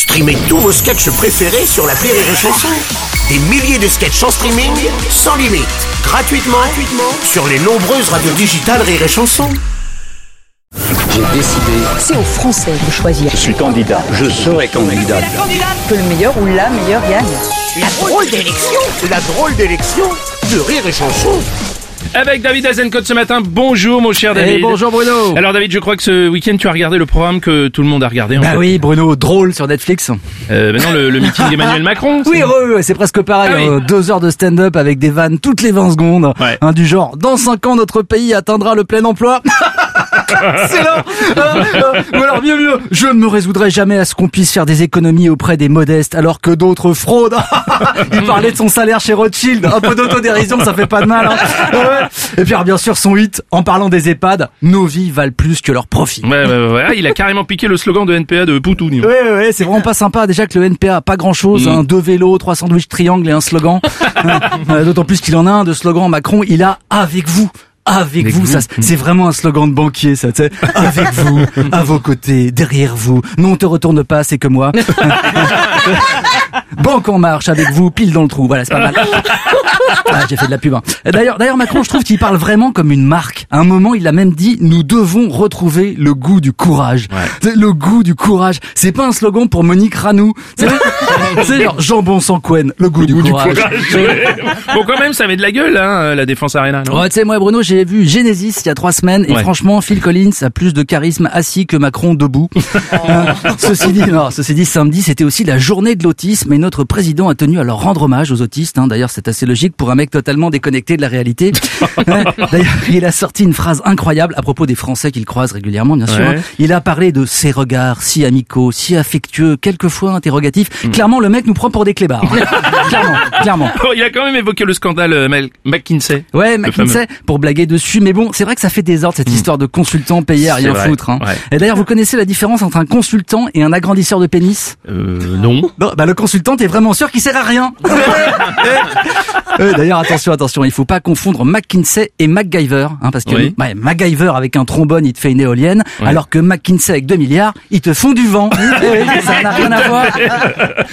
Streamez tous vos sketchs préférés sur la Rire et Chanson. Des milliers de sketchs en streaming, sans limite, gratuitement, gratuitement sur les nombreuses radios digitales Rire et Chanson. J'ai décidé, C'est aux Français de choisir. je suis candidat, je serai candidat. Que le meilleur ou la meilleure gagne. La drôle d'élection, la drôle d'élection de Rire et Chanson. Avec David Azencote ce matin. Bonjour mon cher David. Eh, bonjour Bruno. Alors David, je crois que ce week-end tu as regardé le programme que tout le monde a regardé. En Bah fait. oui, Bruno, drôle sur Netflix. Euh, maintenant le, le meeting d'Emmanuel Macron. Oui, oui, oui, c'est presque pareil. Ah oui. hein. Deux heures de stand-up avec des vannes toutes les 20 secondes. Ouais. Hein, du genre, dans 5 ans, notre pays atteindra le plein emploi. c'est là. Euh, euh, ou alors, mieux, mieux, je ne me résoudrai jamais à ce qu'on puisse faire des économies auprès des modestes alors que d'autres fraudent. Il parlait de son salaire chez Rothschild. Un peu d'autodérision, ça fait pas de mal. hein. Et puis, alors, bien sûr, son hit, en parlant des EHPAD, nos vies valent plus que leurs profits. Ouais, ouais. Ah, il a carrément piqué le slogan de NPA de Poutou. Ouais, ouais, ouais, c'est vraiment pas sympa. Déjà que le NPA a pas grand chose, Mm. hein, deux vélos, trois sandwichs triangles et un slogan. D'autant plus qu'il en a un de slogan Macron, il a avec vous. Avec, vous, ça c'est vraiment un slogan de banquier, ça. Avec vous, à vos côtés, derrière vous. Non, te retourne pas, c'est que moi. Banque en marche avec vous, pile dans le trou. Voilà, c'est pas mal. Ah, j'ai fait de la pub. hein. D'ailleurs, d'ailleurs, Macron, je trouve qu'il parle vraiment comme une marque. À un moment, il a même dit nous devons retrouver le goût du courage. C'est Le goût du courage. C'est pas un slogan pour Monique Ranou. C'est genre jambon sans couenne. Le goût, du, Ou du courage. courage. bon quand même ça avait de la gueule hein, la défense arena. Non Ouais, tu sais, moi, Bruno, j'ai vu Genesis il y a trois semaines et Ouais. franchement, Phil Collins a plus de charisme assis que Macron debout. Euh, ceci dit, non, ceci dit, samedi, c'était aussi la journée de l'autisme et notre président a tenu à leur rendre hommage aux autistes. hein. D'ailleurs, c'est assez logique pour un mec totalement déconnecté de la réalité. Ouais. D'ailleurs, il a sorti une phrase incroyable à propos des Français qu'il croise régulièrement, bien sûr. Ouais. hein. Il a parlé de ses regards si amicaux, si affectueux, quelquefois interrogatifs. Mm. Clairement, le mec nous prend pour des clébards. hein. clairement, clairement. Oh, il a quand même évoqué le scandale euh, McKinsey. Ouais, McKinsey, pour blaguer dessus. Mais bon, c'est vrai que ça fait des ordres, cette histoire de consultant payé à rien vrai, foutre. Hein. ouais. Et d'ailleurs, vous connaissez la différence entre un consultant et un agrandisseur de pénis? Euh, non. Non, bah le consultant, t'es vraiment sûr qu'il sert à rien. Euh, d'ailleurs, attention, attention, il faut pas confondre McKinsey et MacGyver, hein, parce que Oui. ouais, MacGyver avec un trombone, il te fait une éolienne, alors que McKinsey avec 2 milliards, ils te font du vent. Ça n'a rien à voir.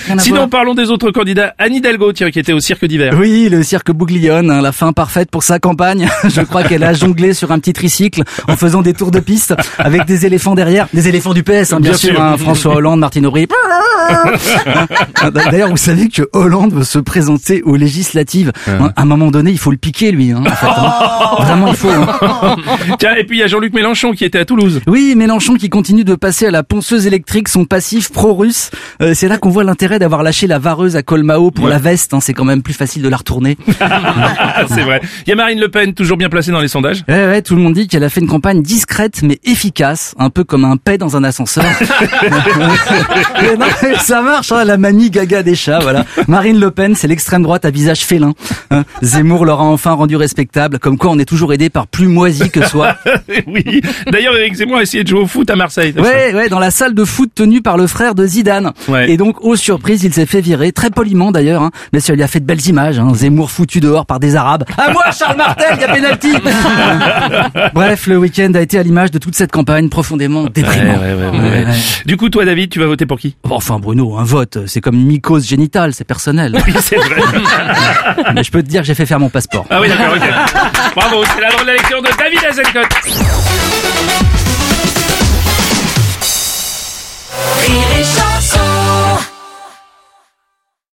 Rien à Sinon voir. parlons des autres candidats. Anne Hidalgo tiens qui était au cirque d'hiver. Oui, le cirque Bouglione, hein, la fin parfaite pour sa campagne. Je crois qu'elle a jonglé sur un petit tricycle en faisant des tours de piste avec des éléphants derrière, des éléphants du PS, hein, bien, Bien sûr, sûr. hein, François Hollande, Martine Aubry. D'ailleurs, vous savez que Hollande veut se présenter aux législatives. Hein, À un moment donné, il faut le piquer, lui. Hein, en fait, hein. Vraiment, il faut. hein. Tiens et puis il y a Jean-Luc Mélenchon qui était à Toulouse. Oui, Mélenchon qui continue de passer à la ponceuse électrique son passif pro-russe. Euh, c'est là qu'on voit l'intérêt d'avoir lâché la vareuse à Colmao pour Ouais. la veste. hein. C'est quand même plus facile de la retourner. C'est vrai. Il y a Marine Le Pen toujours bien placée dans les sondages. Ouais, ouais, tout le monde dit qu'elle a fait une campagne discrète mais efficace, un peu comme un paix dans un ascenseur. Mais non, mais ça marche, hein, la manie gaga des chats, voilà. Marine Le Pen, c'est l'extrême droite à visage félin. hein. Zemmour l'aura enfin rendu respectable, comme quoi on est toujours aidé par plus moisi que soi. oui. D'ailleurs Eric Zemmour a essayé de jouer au foot à Marseille. Ouais, ouais, dans la salle de foot tenue par le frère de Zidane. Ouais. Et donc, aux surprises, il s'est fait virer, très poliment d'ailleurs, hein. mais ça lui a fait de belles images. Hein. Zemmour foutu dehors par des Arabes. À moi, Charles Martel, il y a pénalty Bref, le week-end a été à l'image de toute cette campagne profondément déprimante. Ouais, ouais, ouais, ouais, ouais. Du coup, toi, David, tu vas voter pour qui? Enfin, Bruno, un vote, c'est comme une mycose génitale, c'est personnel. Oui, c'est vrai. mais je peux te dire que j'ai fait faire mon passeport. Ah oui, d'accord, ok. Bravo, c'est la drôle de la lecture de David Azencote.